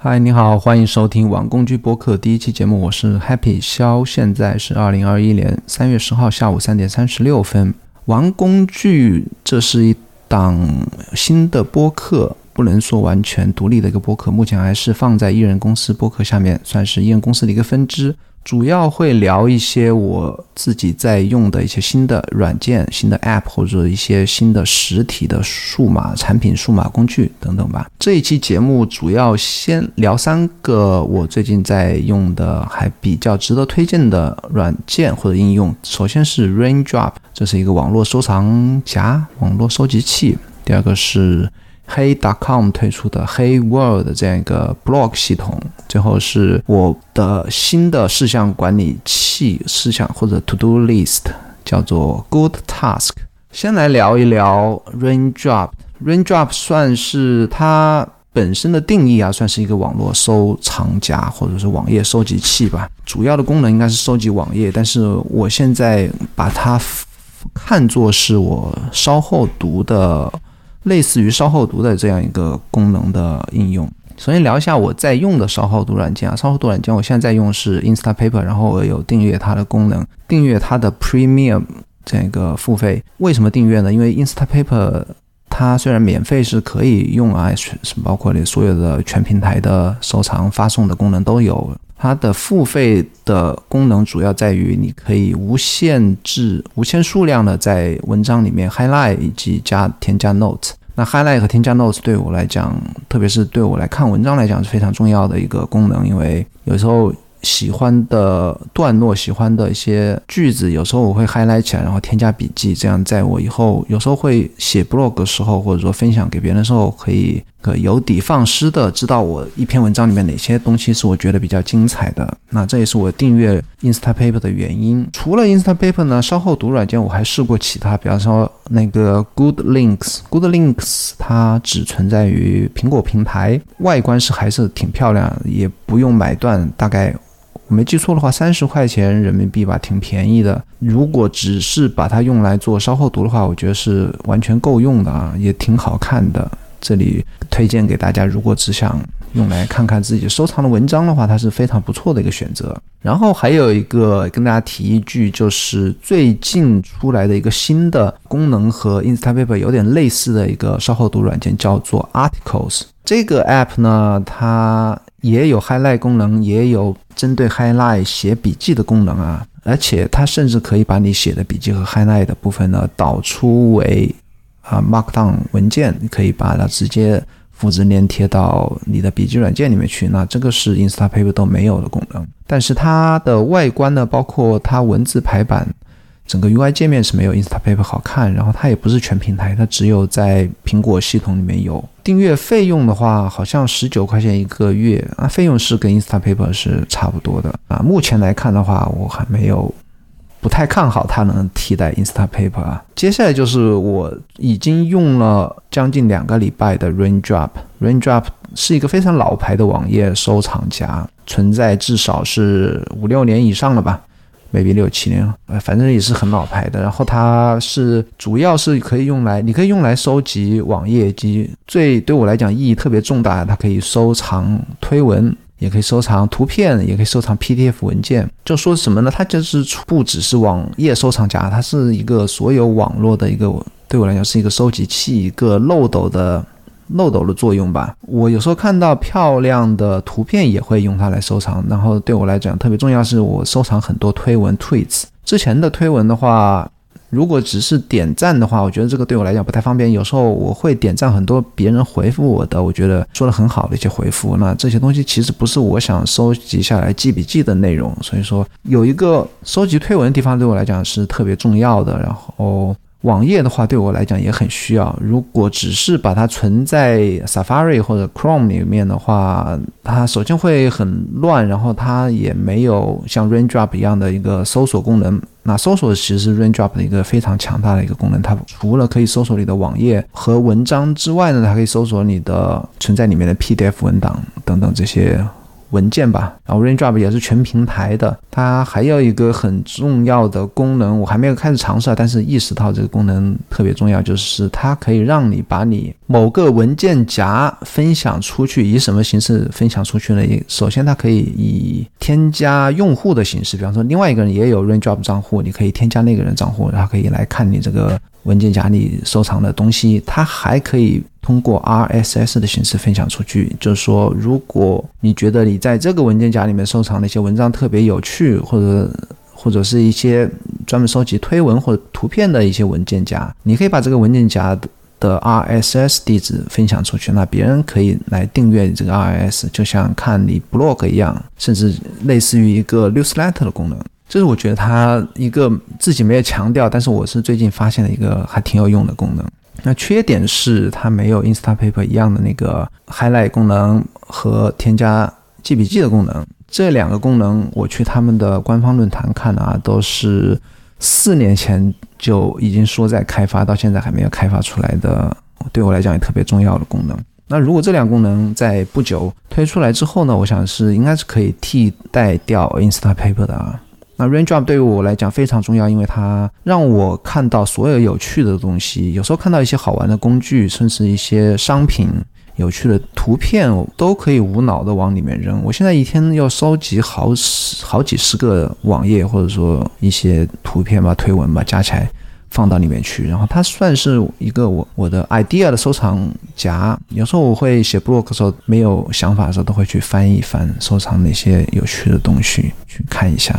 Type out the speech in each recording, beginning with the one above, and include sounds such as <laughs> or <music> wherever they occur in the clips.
嗨，你好，欢迎收听网工具播客第一期节目，我是 Happy 肖，现在是二零二一年三月十号下午三点三十六分。玩工具，这是一档新的播客，不能说完全独立的一个播客，目前还是放在艺人公司播客下面，算是艺人公司的一个分支。主要会聊一些我自己在用的一些新的软件、新的 App 或者一些新的实体的数码产品、数码工具等等吧。这一期节目主要先聊三个我最近在用的还比较值得推荐的软件或者应用。首先是 Raindrop，这是一个网络收藏夹、网络收集器。第二个是。Hey.com 推出的黑 World 这样一个 blog 系统，最后是我的新的事项管理器事项或者 To Do List，叫做 Good Task。先来聊一聊 Raindrop。Raindrop 算是它本身的定义啊，算是一个网络收藏夹或者是网页收集器吧。主要的功能应该是收集网页，但是我现在把它看作是我稍后读的。类似于稍后读的这样一个功能的应用。首先聊一下我在用的稍后读软件啊，稍后读软件我现在在用是 Instapaper，然后我有订阅它的功能，订阅它的 Premium 这个付费。为什么订阅呢？因为 Instapaper 它虽然免费是可以用啊，是包括你所有的全平台的收藏、发送的功能都有。它的付费的功能主要在于你可以无限制、无限数量的在文章里面 highlight 以及加添加 note。那 highlight 和添加 notes 对我来讲，特别是对我来看文章来讲是非常重要的一个功能，因为有时候。喜欢的段落，喜欢的一些句子，有时候我会 highlight 起来，然后添加笔记，这样在我以后有时候会写 blog 的时候，或者说分享给别人的时候，可以可有底放矢的知道我一篇文章里面哪些东西是我觉得比较精彩的。那这也是我订阅 Instapaper 的原因。除了 Instapaper 呢，稍后读软件我还试过其他，比方说那个 Good Links。Good Links 它只存在于苹果平台，外观是还是挺漂亮，也不用买断，大概。我没记错的话，三十块钱人民币吧，挺便宜的。如果只是把它用来做稍后读的话，我觉得是完全够用的啊，也挺好看的。这里推荐给大家，如果只想用来看看自己收藏的文章的话，它是非常不错的一个选择。然后还有一个跟大家提一句，就是最近出来的一个新的功能和 Instapaper 有点类似的一个稍后读软件，叫做 Articles。这个 app 呢，它也有 highlight 功能，也有针对 highlight 写笔记的功能啊，而且它甚至可以把你写的笔记和 highlight 的部分呢导出为啊 markdown 文件，你可以把它直接复制粘贴到你的笔记软件里面去。那这个是 Instapaper 都没有的功能，但是它的外观呢，包括它文字排版。整个 UI 界面是没有 Instapaper 好看，然后它也不是全平台，它只有在苹果系统里面有。订阅费用的话，好像十九块钱一个月啊，费用是跟 Instapaper 是差不多的啊。目前来看的话，我还没有不太看好它能替代 Instapaper 啊。接下来就是我已经用了将近两个礼拜的 Raindrop，Raindrop 是一个非常老牌的网页收藏夹，存在至少是五六年以上了吧。Maybe 六七年，呃，反正也是很老牌的。然后它是主要是可以用来，你可以用来收集网页及最对我来讲意义特别重大，它可以收藏推文，也可以收藏图片，也可以收藏 PDF 文件。就说什么呢？它就是不只是网页收藏夹，它是一个所有网络的一个，对我来讲是一个收集器，一个漏斗的。漏斗的作用吧，我有时候看到漂亮的图片也会用它来收藏。然后对我来讲特别重要是我收藏很多推文 tweets。之前的推文的话，如果只是点赞的话，我觉得这个对我来讲不太方便。有时候我会点赞很多别人回复我的，我觉得说的很好的一些回复。那这些东西其实不是我想收集下来记笔记的内容，所以说有一个收集推文的地方对我来讲是特别重要的。然后。网页的话，对我来讲也很需要。如果只是把它存在 Safari 或者 Chrome 里面的话，它首先会很乱，然后它也没有像 Raindrop 一样的一个搜索功能。那搜索其实是 Raindrop 的一个非常强大的一个功能。它除了可以搜索你的网页和文章之外呢，它可以搜索你的存在里面的 PDF 文档等等这些文件吧。然后 Raindrop 也是全平台的，它还有一个很重要的功能，我还没有开始尝试啊，但是意识到这个功能特别重要，就是它可以让你把你某个文件夹分享出去，以什么形式分享出去呢？首先，它可以以添加用户的形式，比方说另外一个人也有 Raindrop 账户，你可以添加那个人账户，然后可以来看你这个。文件夹里收藏的东西，它还可以通过 RSS 的形式分享出去。就是说，如果你觉得你在这个文件夹里面收藏的一些文章特别有趣，或者或者是一些专门收集推文或者图片的一些文件夹，你可以把这个文件夹的 RSS 地址分享出去，那别人可以来订阅你这个 RSS，就像看你 blog 一样，甚至类似于一个 newsletter 的功能。这是我觉得它一个自己没有强调，但是我是最近发现的一个还挺有用的功能。那缺点是它没有 Instapaper 一样的那个 highlight 功能和添加记笔记的功能。这两个功能我去他们的官方论坛看啊，都是四年前就已经说在开发，到现在还没有开发出来的。对我来讲也特别重要的功能。那如果这两个功能在不久推出来之后呢，我想是应该是可以替代掉 Instapaper 的啊。那 Raindrop 对于我来讲非常重要，因为它让我看到所有有趣的东西。有时候看到一些好玩的工具，甚至一些商品、有趣的图片，都可以无脑的往里面扔。我现在一天要收集好十、好几十个网页，或者说一些图片吧、推文吧，加起来放到里面去。然后它算是一个我我的 idea 的收藏夹。有时候我会写 blog 的时候，没有想法的时候，都会去翻一翻，收藏那些有趣的东西，去看一下。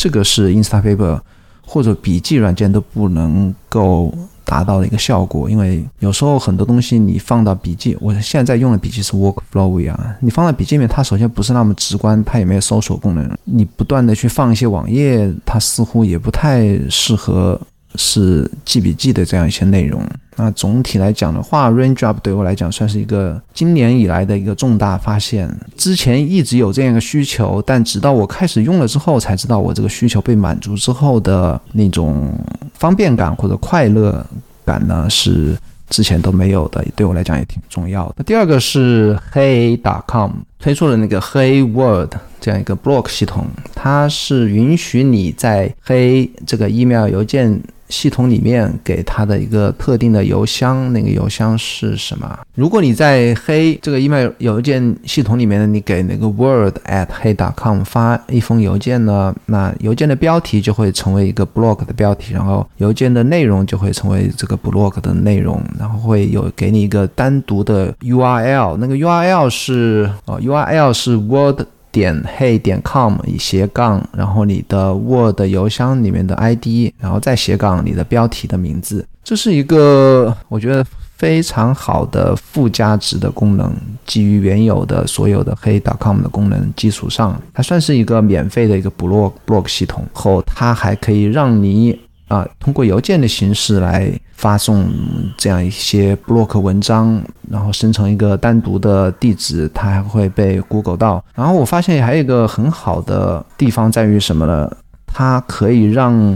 这个是 Instapaper 或者笔记软件都不能够达到的一个效果，因为有时候很多东西你放到笔记，我现在用的笔记是 Workflowy 啊，你放到笔记里面，它首先不是那么直观，它也没有搜索功能，你不断的去放一些网页，它似乎也不太适合。是记笔记的这样一些内容。那总体来讲的话，Raindrop 对我来讲算是一个今年以来的一个重大发现。之前一直有这样一个需求，但直到我开始用了之后，才知道我这个需求被满足之后的那种方便感或者快乐感呢，是之前都没有的。对我来讲也挺重要的。第二个是 Hey.com 推出了那个 Hey Word 这样一个 Block 系统，它是允许你在 Hey 这个 email 邮件。系统里面给他的一个特定的邮箱，那个邮箱是什么？如果你在黑这个 email 邮件系统里面，你给那个 word at 黑 .com 发一封邮件呢，那邮件的标题就会成为一个 blog 的标题，然后邮件的内容就会成为这个 blog 的内容，然后会有给你一个单独的 URL，那个 URL 是哦 URL 是 word。点 hey 点 com 以斜杠，然后你的 Word 邮箱里面的 ID，然后再斜杠你的标题的名字，这是一个我觉得非常好的附加值的功能，基于原有的所有的 hey 点 com 的功能基础上，它算是一个免费的一个 blog blog 系统，后它还可以让你。啊，通过邮件的形式来发送这样一些 blog 文章，然后生成一个单独的地址，它还会被 Google 到。然后我发现还有一个很好的地方在于什么呢？它可以让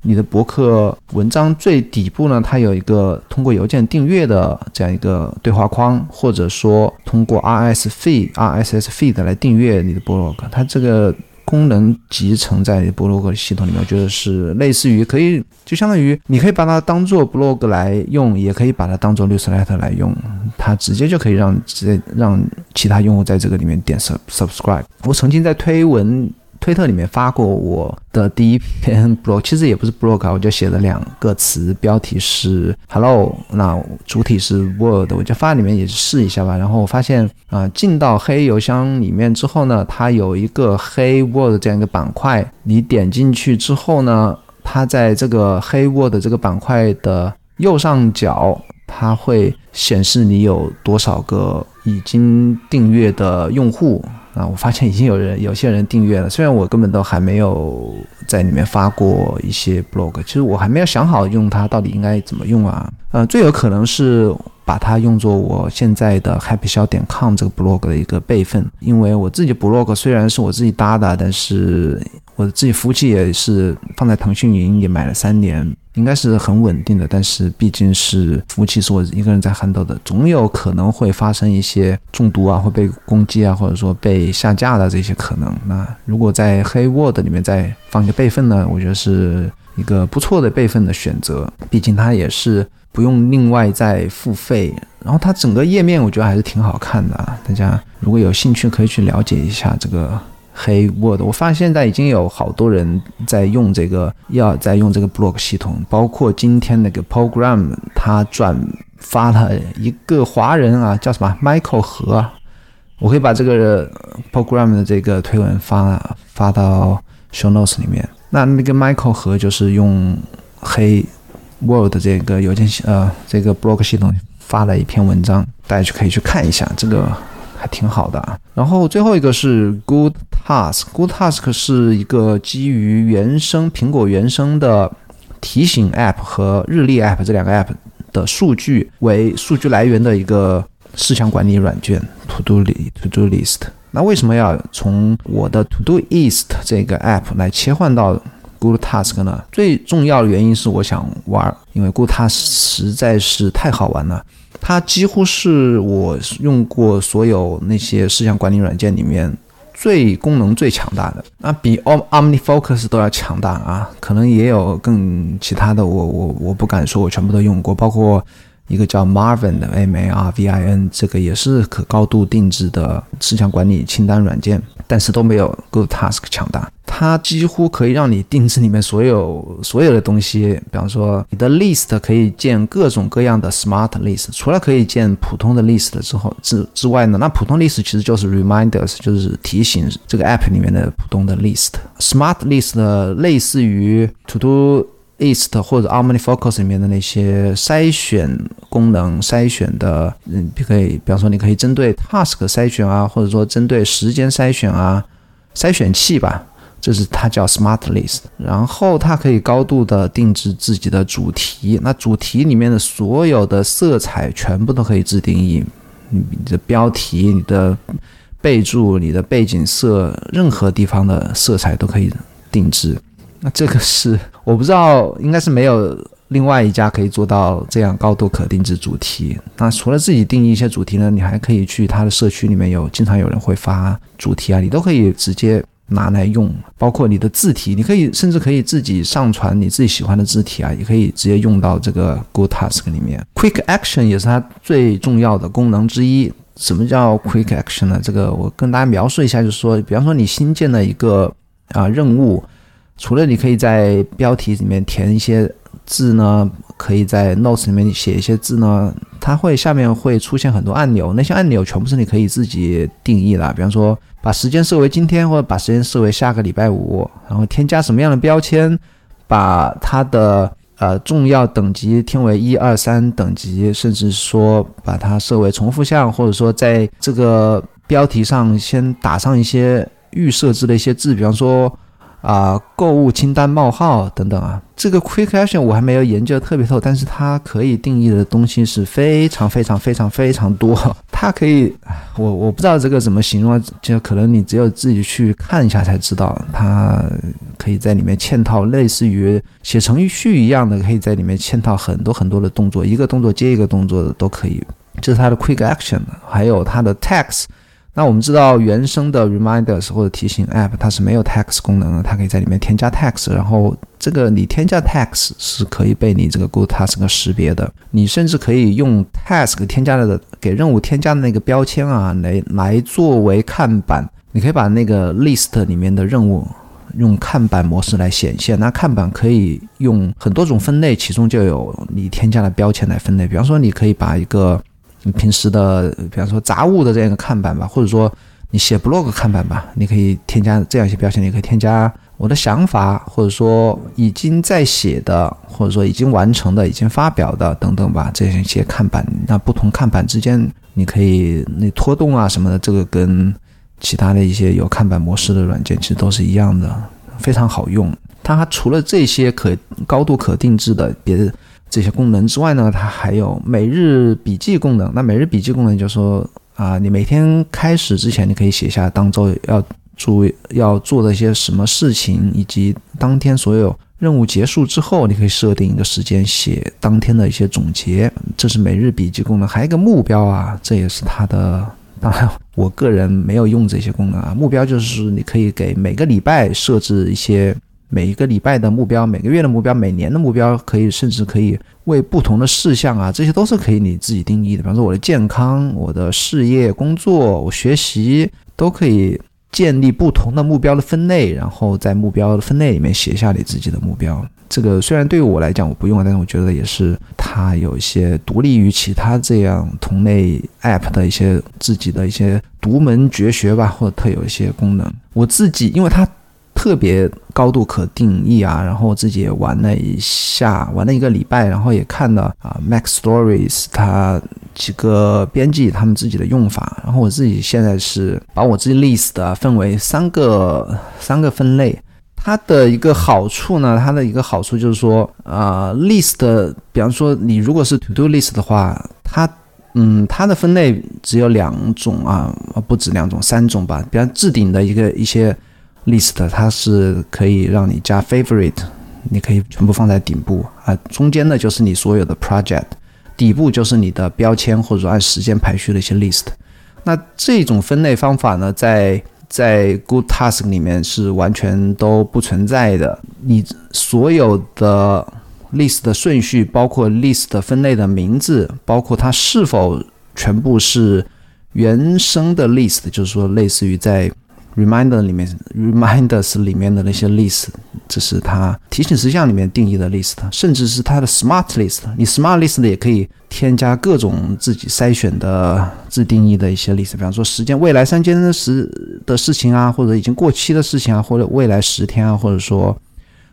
你的博客文章最底部呢，它有一个通过邮件订阅的这样一个对话框，或者说通过 RSS feed、RSS feed 来订阅你的 blog，它这个。功能集成在博洛格系统里面，我觉得是类似于可以，就相当于你可以把它当做 blog 来用，也可以把它当做 newsletter 来用，它直接就可以让直接让其他用户在这个里面点 sub subscribe。我曾经在推文。推特里面发过我的第一篇 <laughs> blog，其实也不是 blog，我就写了两个词，标题是 hello，那主体是 word，我就发里面也试一下吧。然后我发现啊，进到黑邮箱里面之后呢，它有一个黑 word 这样一个板块，你点进去之后呢，它在这个黑 word 这个板块的右上角，它会显示你有多少个已经订阅的用户。啊，我发现已经有人有些人订阅了，虽然我根本都还没有在里面发过一些 blog，其实我还没有想好用它到底应该怎么用啊。呃，最有可能是把它用作我现在的 happy 小点 com 这个 blog 的一个备份，因为我自己 blog 虽然是我自己搭的，但是我自己服务器也是放在腾讯云也买了三年，应该是很稳定的。但是毕竟是服务器是我一个人在 handle 的，总有可能会发生一些中毒啊，会被攻击啊，或者说被下架的这些可能。那如果在黑 Word 里面再放一个备份呢，我觉得是一个不错的备份的选择。毕竟它也是不用另外再付费，然后它整个页面我觉得还是挺好看的。大家如果有兴趣，可以去了解一下这个。黑 Word，我发现现在已经有好多人在用这个，要在用这个 blog 系统，包括今天那个 program，他转发了一个华人啊，叫什么 Michael 何，我可以把这个 program 的这个推文发发到 show notes 里面。那那个 Michael 何就是用黑 Word 这个邮件系呃这个 blog 系统发了一篇文章，大家就可以去看一下这个。还挺好的啊，然后最后一个是 Good Task，Good Task 是一个基于原生苹果原生的提醒 App 和日历 App 这两个 App 的数据为数据来源的一个事项管理软件 To Do To Do List。那为什么要从我的 To Do List 这个 App 来切换到 Good Task 呢？最重要的原因是我想玩，因为 Good Task 实在是太好玩了。它几乎是我用过所有那些事项管理软件里面最功能最强大的，那比 OmniFocus 都要强大啊！可能也有更其他的，我我我不敢说我全部都用过，包括一个叫 Marvin 的 M A R V I N，这个也是可高度定制的事项管理清单软件。但是都没有 Good Task 强大，它几乎可以让你定制里面所有所有的东西。比方说，你的 List 可以建各种各样的 Smart List，除了可以建普通的 List 之后之之外呢，那普通 List 其实就是 Reminders，就是提醒这个 App 里面的普通的 List。Smart List 类似于 To Do。List 或者 OmniFocus 里面的那些筛选功能，筛选的，嗯，可以，比方说，你可以针对 Task 筛选啊，或者说针对时间筛选啊，筛选器吧，这是它叫 Smart List。然后它可以高度的定制自己的主题，那主题里面的所有的色彩全部都可以自定义，你的标题、你的备注、你的背景色，任何地方的色彩都可以定制。那这个是我不知道，应该是没有另外一家可以做到这样高度可定制主题。那除了自己定义一些主题呢，你还可以去他的社区里面有，经常有人会发主题啊，你都可以直接拿来用。包括你的字体，你可以甚至可以自己上传你自己喜欢的字体啊，也可以直接用到这个 Good Task 里面。Quick Action 也是它最重要的功能之一。什么叫 Quick Action 呢？这个我跟大家描述一下，就是说，比方说你新建了一个啊任务。除了你可以在标题里面填一些字呢，可以在 notes 里面写一些字呢，它会下面会出现很多按钮，那些按钮全部是你可以自己定义的。比方说，把时间设为今天，或者把时间设为下个礼拜五，然后添加什么样的标签，把它的呃重要等级添为一二三等级，甚至说把它设为重复项，或者说在这个标题上先打上一些预设置的一些字，比方说。啊，购物清单冒号等等啊，这个 Quick Action 我还没有研究特别透，但是它可以定义的东西是非常非常非常非常多。<laughs> 它可以，我我不知道这个怎么形容，就可能你只有自己去看一下才知道。它可以在里面嵌套类似于写程序一样的，可以在里面嵌套很多很多的动作，一个动作接一个动作的都可以。这是它的 Quick Action，还有它的 Text。那我们知道，原生的 reminders 或者提醒 app 它是没有 text 功能的，它可以在里面添加 text，然后这个你添加 text 是可以被你这个 Good Task 识别的。你甚至可以用 task 添加的给任务添加的那个标签啊，来来作为看板。你可以把那个 list 里面的任务用看板模式来显现。那看板可以用很多种分类，其中就有你添加的标签来分类。比方说，你可以把一个你平时的，比方说杂物的这样一个看板吧，或者说你写 blog 看板吧，你可以添加这样一些标签，你可以添加我的想法，或者说已经在写的，或者说已经完成的、已经发表的等等吧，这样一些看板。那不同看板之间，你可以那拖动啊什么的，这个跟其他的一些有看板模式的软件其实都是一样的，非常好用。它除了这些可高度可定制的，别的。这些功能之外呢，它还有每日笔记功能。那每日笔记功能就是说啊，你每天开始之前，你可以写下当周要注意要做的一些什么事情，以及当天所有任务结束之后，你可以设定一个时间写当天的一些总结，这是每日笔记功能。还有一个目标啊，这也是它的。当然，我个人没有用这些功能啊。目标就是你可以给每个礼拜设置一些每一个礼拜的目标，每个月的目标，每年的目标，可以甚至可以为不同的事项啊，这些都是可以你自己定义的。比方说我的健康、我的事业、工作、我学习，都可以。建立不同的目标的分类，然后在目标的分类里面写下你自己的目标。这个虽然对于我来讲我不用，但是我觉得也是它有一些独立于其他这样同类 App 的一些自己的一些独门绝学吧，或者特有一些功能。我自己因为它。特别高度可定义啊，然后我自己也玩了一下，玩了一个礼拜，然后也看了啊，Mac Stories 它几个编辑他们自己的用法，然后我自己现在是把我自己 list 分为三个三个分类，它的一个好处呢，它的一个好处就是说啊，list，比方说你如果是 to do list 的话，它嗯，它的分类只有两种啊，不止两种，三种吧，比方置顶的一个一些。List 它是可以让你加 favorite，你可以全部放在顶部啊，中间的就是你所有的 project，底部就是你的标签或者按时间排序的一些 list。那这种分类方法呢，在在 Good Task 里面是完全都不存在的。你所有的 list 的顺序，包括 list 分类的名字，包括它是否全部是原生的 list，就是说类似于在 Reminder 里面，Reminders 里面的那些 list，这是它提醒事项里面定义的 list，甚至是它的 Smart List。你 Smart List 也可以添加各种自己筛选的自定义的一些 list，比方说时间未来三天的时的事情啊，或者已经过期的事情啊，或者未来十天啊，或者说。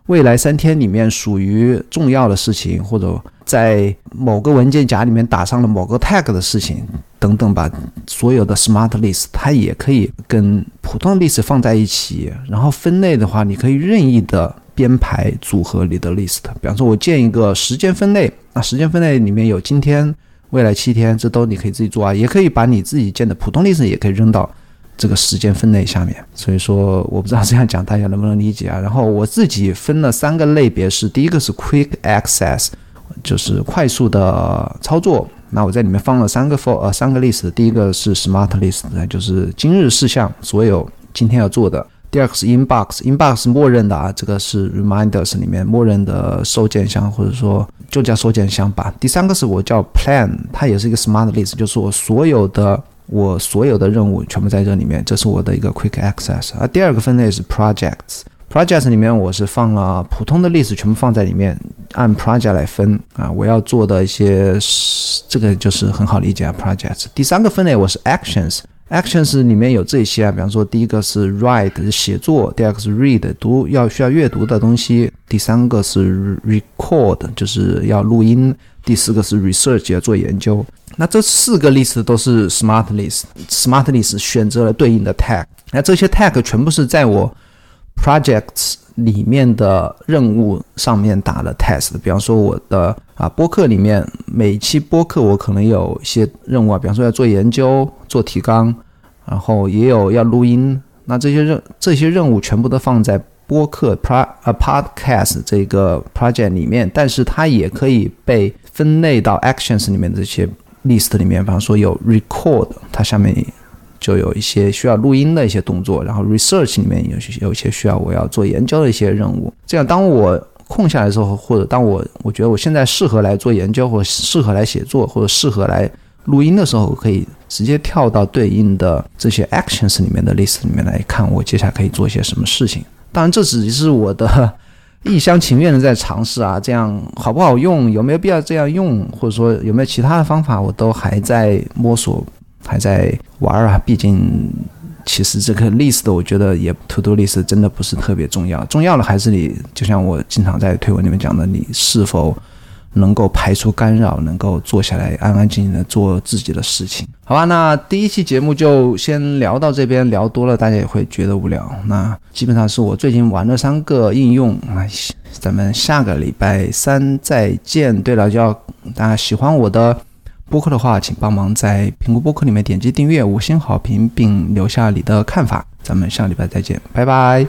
未来三天里面属于重要的事情，或者在某个文件夹里面打上了某个 tag 的事情等等吧，所有的 smart list 它也可以跟普通 list 放在一起，然后分类的话，你可以任意的编排组合你的 list。比方说，我建一个时间分类，那时间分类里面有今天、未来七天，这都你可以自己做啊，也可以把你自己建的普通 list 也可以扔到。这个时间分类下面，所以说我不知道这样讲大家能不能理解啊。然后我自己分了三个类别，是第一个是 Quick Access，就是快速的操作。那我在里面放了三个 for 呃三个 list，第一个是 Smart List，就是今日事项，所有今天要做的。第二个是 Inbox，Inbox 默认的啊，这个是 Reminders 里面默认的收件箱，或者说就叫收件箱吧。第三个是我叫 Plan，它也是一个 Smart List，就是我所有的。我所有的任务全部在这里面，这是我的一个 quick access。而第二个分类是 projects，projects 里面我是放了普通的 list 全部放在里面，按 project 来分啊。我要做的一些，这个就是很好理解啊。projects 第三个分类我是 actions，actions 里面有这些啊，比方说第一个是 write 写作，第二个是 read 读要需要阅读的东西，第三个是 record 就是要录音，第四个是 research 要做研究。那这四个 list 都是 smart list，smart list 选择了对应的 tag，那这些 tag 全部是在我 projects 里面的任务上面打了 test。比方说我的啊播客里面，每期播客我可能有一些任务啊，比方说要做研究、做提纲，然后也有要录音。那这些任这些任务全部都放在播客 pro 啊 podcast 这个 project 里面，但是它也可以被分类到 actions 里面这些。List 里面，比方说有 record，它下面就有一些需要录音的一些动作，然后 research 里面有有一些需要我要做研究的一些任务。这样，当我空下来的时候，或者当我我觉得我现在适合来做研究，或者适合来写作，或者适合来录音的时候，我可以直接跳到对应的这些 actions 里面的 list 里面来看，我接下来可以做些什么事情。当然，这只是我的。一厢情愿的在尝试啊，这样好不好用？有没有必要这样用？或者说有没有其他的方法？我都还在摸索，还在玩啊。毕竟，其实这个 list 我觉得也 to do list 真的不是特别重要，重要的还是你，就像我经常在推文里面讲的，你是否。能够排除干扰，能够坐下来安安静静的做自己的事情，好吧？那第一期节目就先聊到这边，聊多了大家也会觉得无聊。那基本上是我最近玩的三个应用，那咱们下个礼拜三再见。对了，就要大家喜欢我的播客的话，请帮忙在苹果播客里面点击订阅、五星好评，并留下你的看法。咱们下礼拜再见，拜拜。